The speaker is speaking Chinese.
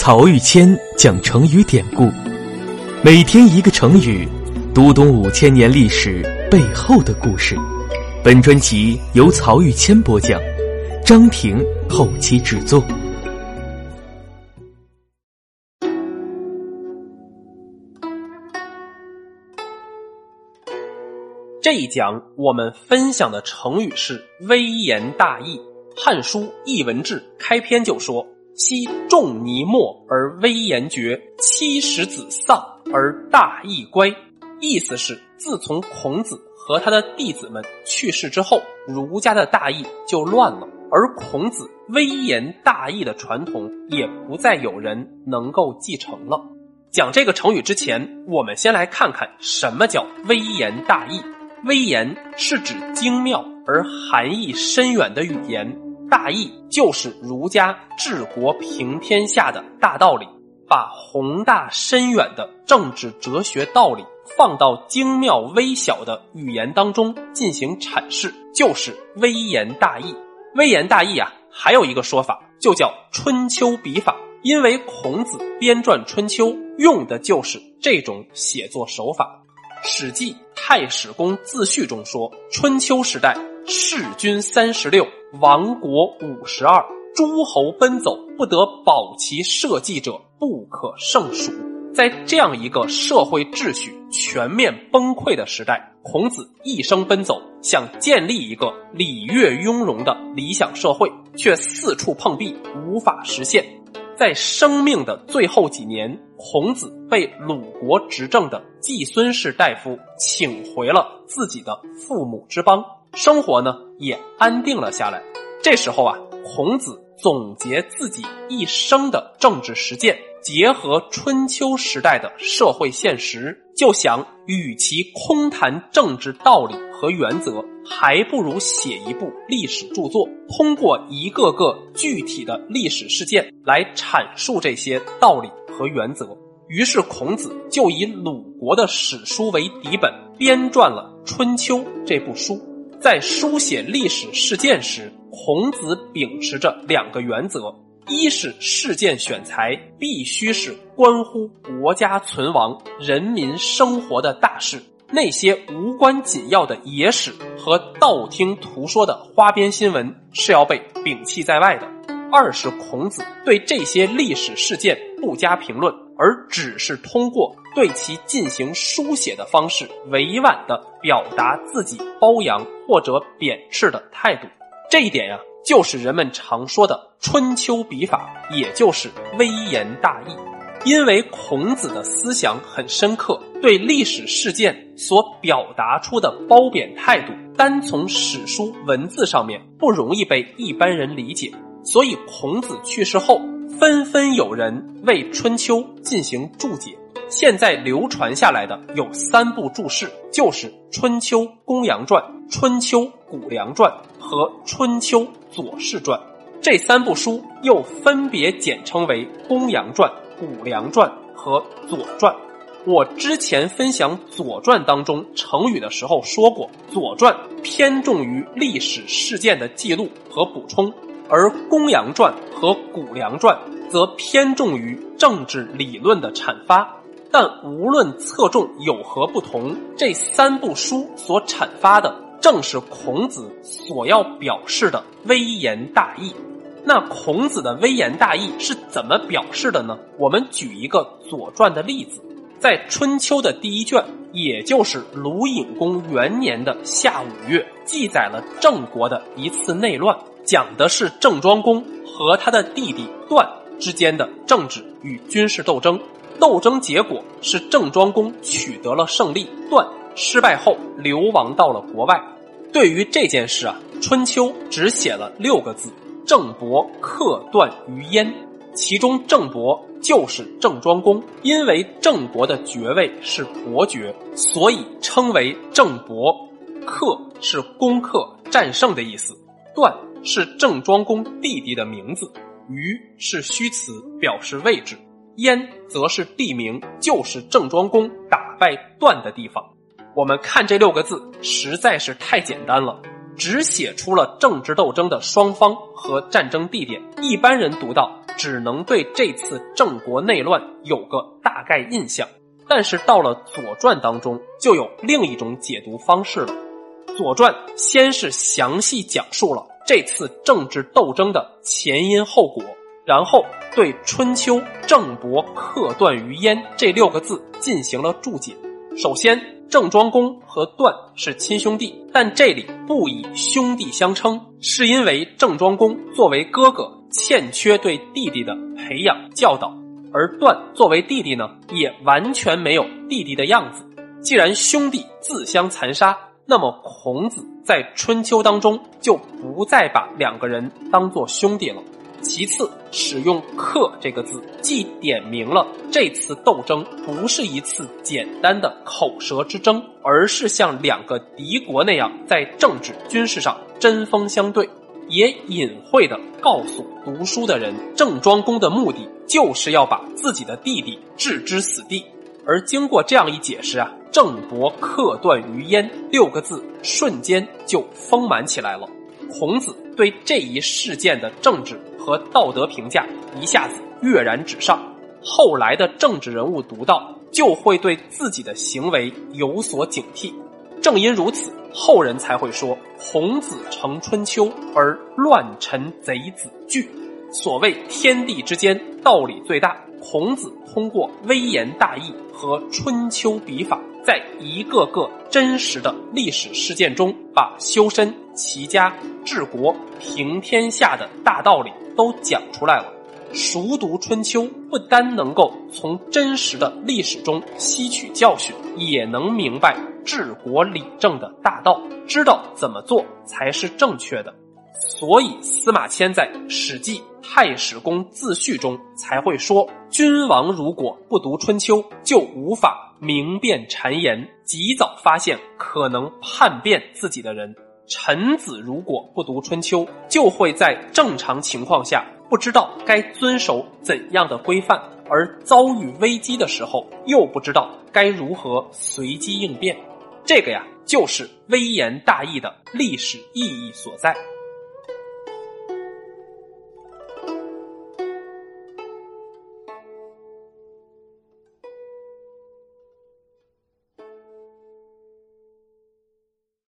曹玉谦讲成语典故，每天一个成语，读懂五千年历史背后的故事。本专辑由曹玉谦播讲，张婷后期制作。这一讲我们分享的成语是“微言大义”。《汉书·艺文志》开篇就说：“昔仲尼没而微言绝，七十子丧而大义乖。”意思是，自从孔子和他的弟子们去世之后，儒家的大义就乱了，而孔子微言大义的传统也不再有人能够继承了。讲这个成语之前，我们先来看看什么叫微言大义。微言是指精妙而含义深远的语言。大义就是儒家治国平天下的大道理，把宏大深远的政治哲学道理放到精妙微小的语言当中进行阐释，就是微言大义。微言大义啊，还有一个说法就叫春秋笔法，因为孔子编撰春秋用的就是这种写作手法。《史记·太史公自序》中说，春秋时代弑君三十六。亡国五十二，诸侯奔走，不得保其社稷者不可胜数。在这样一个社会秩序全面崩溃的时代，孔子一生奔走，想建立一个礼乐雍容的理想社会，却四处碰壁，无法实现。在生命的最后几年，孔子被鲁国执政的季孙氏大夫请回了自己的父母之邦。生活呢也安定了下来。这时候啊，孔子总结自己一生的政治实践，结合春秋时代的社会现实，就想：与其空谈政治道理和原则，还不如写一部历史著作，通过一个个具体的历史事件来阐述这些道理和原则。于是，孔子就以鲁国的史书为底本，编撰了《春秋》这部书。在书写历史事件时，孔子秉持着两个原则：一是事件选材必须是关乎国家存亡、人民生活的大事，那些无关紧要的野史和道听途说的花边新闻是要被摒弃在外的；二是孔子对这些历史事件不加评论。而只是通过对其进行书写的方式，委婉地表达自己褒扬或者贬斥的态度。这一点呀，就是人们常说的春秋笔法，也就是微言大义。因为孔子的思想很深刻，对历史事件所表达出的褒贬态度，单从史书文字上面不容易被一般人理解。所以孔子去世后。纷纷有人为《春秋》进行注解，现在流传下来的有三部注释，就是《春秋公羊传》《春秋谷梁传》和《春秋左氏传》。这三部书又分别简称为《公羊传》《谷梁传》和《左传》。我之前分享《左传》当中成语的时候说过，《左传》偏重于历史事件的记录和补充。而《公羊传》和《谷梁传》则偏重于政治理论的阐发，但无论侧重有何不同，这三部书所阐发的正是孔子所要表示的微言大义。那孔子的微言大义是怎么表示的呢？我们举一个《左传》的例子，在《春秋》的第一卷，也就是鲁隐公元年的夏五月，记载了郑国的一次内乱。讲的是郑庄公和他的弟弟段之间的政治与军事斗争，斗争结果是郑庄公取得了胜利，段失败后流亡到了国外。对于这件事啊，《春秋》只写了六个字：郑伯克段于鄢。其中郑伯就是郑庄公，因为郑国的爵位是伯爵，所以称为郑伯。克是攻克、战胜的意思。段。是郑庄公弟弟的名字，于是虚词，表示位置。燕则是地名，就是郑庄公打败段的地方。我们看这六个字，实在是太简单了，只写出了政治斗争的双方和战争地点。一般人读到只能对这次郑国内乱有个大概印象。但是到了《左传》当中，就有另一种解读方式了。《左传》先是详细讲述了这次政治斗争的前因后果，然后对“春秋郑伯克段于鄢”这六个字进行了注解。首先，郑庄公和段是亲兄弟，但这里不以兄弟相称，是因为郑庄公作为哥哥，欠缺对弟弟的培养教导。而段作为弟弟呢，也完全没有弟弟的样子。既然兄弟自相残杀，那么孔子在春秋当中就不再把两个人当做兄弟了。其次，使用“克”这个字，既点明了这次斗争不是一次简单的口舌之争，而是像两个敌国那样在政治军事上针锋相对。也隐晦地告诉读书的人，郑庄公的目的就是要把自己的弟弟置之死地。而经过这样一解释啊，“郑伯克段于鄢”六个字瞬间就丰满起来了。孔子对这一事件的政治和道德评价一下子跃然纸上，后来的政治人物读到，就会对自己的行为有所警惕。正因如此，后人才会说孔子成春秋，而乱臣贼子惧。所谓天地之间道理最大，孔子通过微言大义和春秋笔法，在一个个真实的历史事件中，把修身、齐家、治国、平天下的大道理都讲出来了。熟读春秋，不单能够从真实的历史中吸取教训，也能明白。治国理政的大道，知道怎么做才是正确的，所以司马迁在《史记·太史公自序》中才会说：“君王如果不读春秋，就无法明辨谗言，及早发现可能叛变自己的人；臣子如果不读春秋，就会在正常情况下不知道该遵守怎样的规范，而遭遇危机的时候又不知道该如何随机应变。”这个呀，就是微言大义的历史意义所在。